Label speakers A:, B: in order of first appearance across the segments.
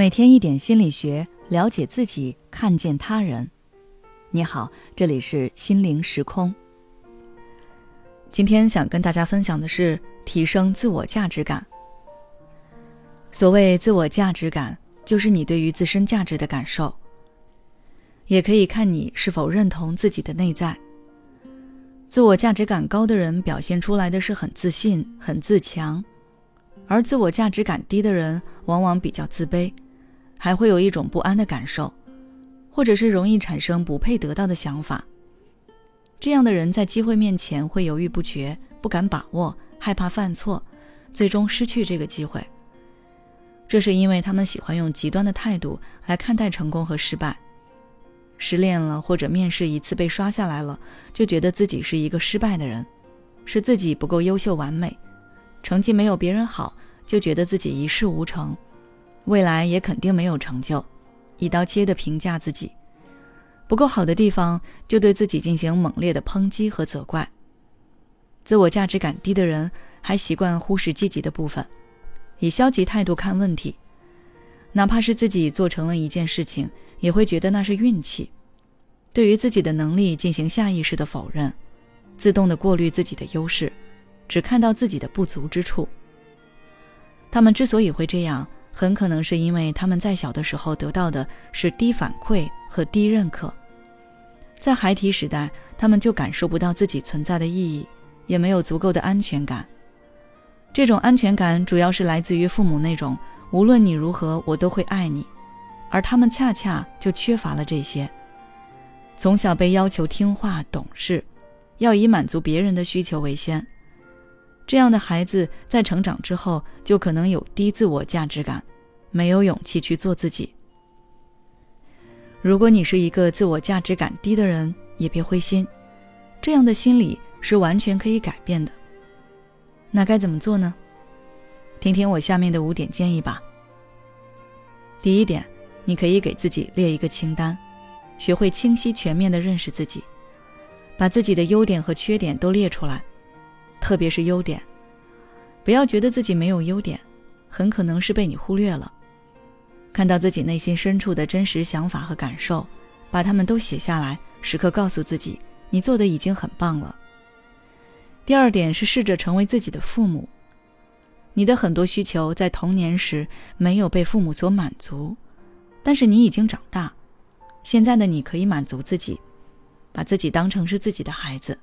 A: 每天一点心理学，了解自己，看见他人。你好，这里是心灵时空。今天想跟大家分享的是提升自我价值感。所谓自我价值感，就是你对于自身价值的感受，也可以看你是否认同自己的内在。自我价值感高的人，表现出来的是很自信、很自强。而自我价值感低的人，往往比较自卑，还会有一种不安的感受，或者是容易产生不配得到的想法。这样的人在机会面前会犹豫不决，不敢把握，害怕犯错，最终失去这个机会。这是因为他们喜欢用极端的态度来看待成功和失败。失恋了，或者面试一次被刷下来了，就觉得自己是一个失败的人，是自己不够优秀完美。成绩没有别人好，就觉得自己一事无成，未来也肯定没有成就，一刀切的评价自己，不够好的地方就对自己进行猛烈的抨击和责怪。自我价值感低的人还习惯忽视积极的部分，以消极态度看问题，哪怕是自己做成了一件事情，也会觉得那是运气，对于自己的能力进行下意识的否认，自动的过滤自己的优势。只看到自己的不足之处。他们之所以会这样，很可能是因为他们在小的时候得到的是低反馈和低认可，在孩提时代，他们就感受不到自己存在的意义，也没有足够的安全感。这种安全感主要是来自于父母那种“无论你如何，我都会爱你”，而他们恰恰就缺乏了这些。从小被要求听话懂事，要以满足别人的需求为先。这样的孩子在成长之后，就可能有低自我价值感，没有勇气去做自己。如果你是一个自我价值感低的人，也别灰心，这样的心理是完全可以改变的。那该怎么做呢？听听我下面的五点建议吧。第一点，你可以给自己列一个清单，学会清晰全面的认识自己，把自己的优点和缺点都列出来。特别是优点，不要觉得自己没有优点，很可能是被你忽略了。看到自己内心深处的真实想法和感受，把它们都写下来，时刻告诉自己，你做的已经很棒了。第二点是试着成为自己的父母。你的很多需求在童年时没有被父母所满足，但是你已经长大，现在的你可以满足自己，把自己当成是自己的孩子。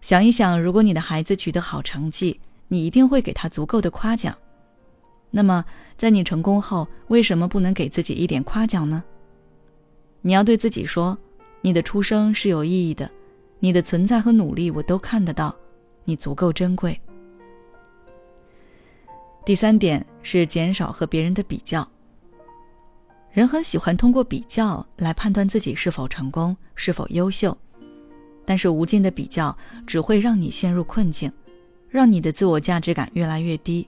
A: 想一想，如果你的孩子取得好成绩，你一定会给他足够的夸奖。那么，在你成功后，为什么不能给自己一点夸奖呢？你要对自己说：“你的出生是有意义的，你的存在和努力我都看得到，你足够珍贵。”第三点是减少和别人的比较。人很喜欢通过比较来判断自己是否成功、是否优秀。但是无尽的比较只会让你陷入困境，让你的自我价值感越来越低。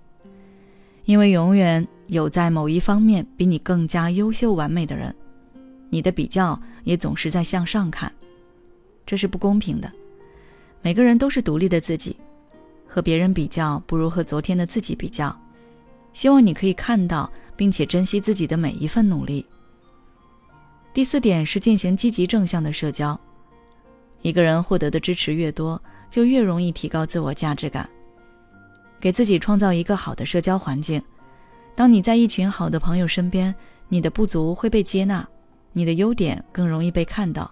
A: 因为永远有在某一方面比你更加优秀完美的人，你的比较也总是在向上看，这是不公平的。每个人都是独立的自己，和别人比较不如和昨天的自己比较。希望你可以看到并且珍惜自己的每一份努力。第四点是进行积极正向的社交。一个人获得的支持越多，就越容易提高自我价值感。给自己创造一个好的社交环境。当你在一群好的朋友身边，你的不足会被接纳，你的优点更容易被看到。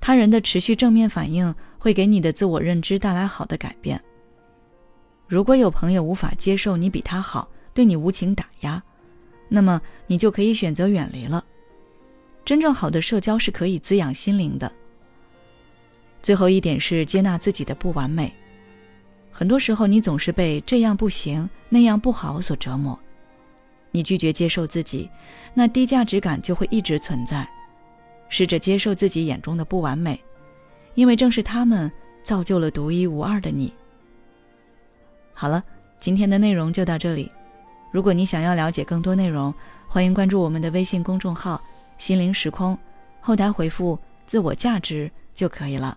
A: 他人的持续正面反应会给你的自我认知带来好的改变。如果有朋友无法接受你比他好，对你无情打压，那么你就可以选择远离了。真正好的社交是可以滋养心灵的。最后一点是接纳自己的不完美。很多时候，你总是被这样不行、那样不好所折磨，你拒绝接受自己，那低价值感就会一直存在。试着接受自己眼中的不完美，因为正是他们造就了独一无二的你。好了，今天的内容就到这里。如果你想要了解更多内容，欢迎关注我们的微信公众号“心灵时空”，后台回复“自我价值”就可以了。